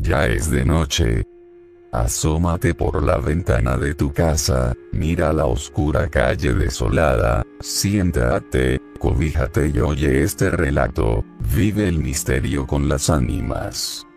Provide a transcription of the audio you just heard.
Ya es de noche. Asómate por la ventana de tu casa, mira la oscura calle desolada, siéntate, cobíjate y oye este relato, vive el misterio con las ánimas.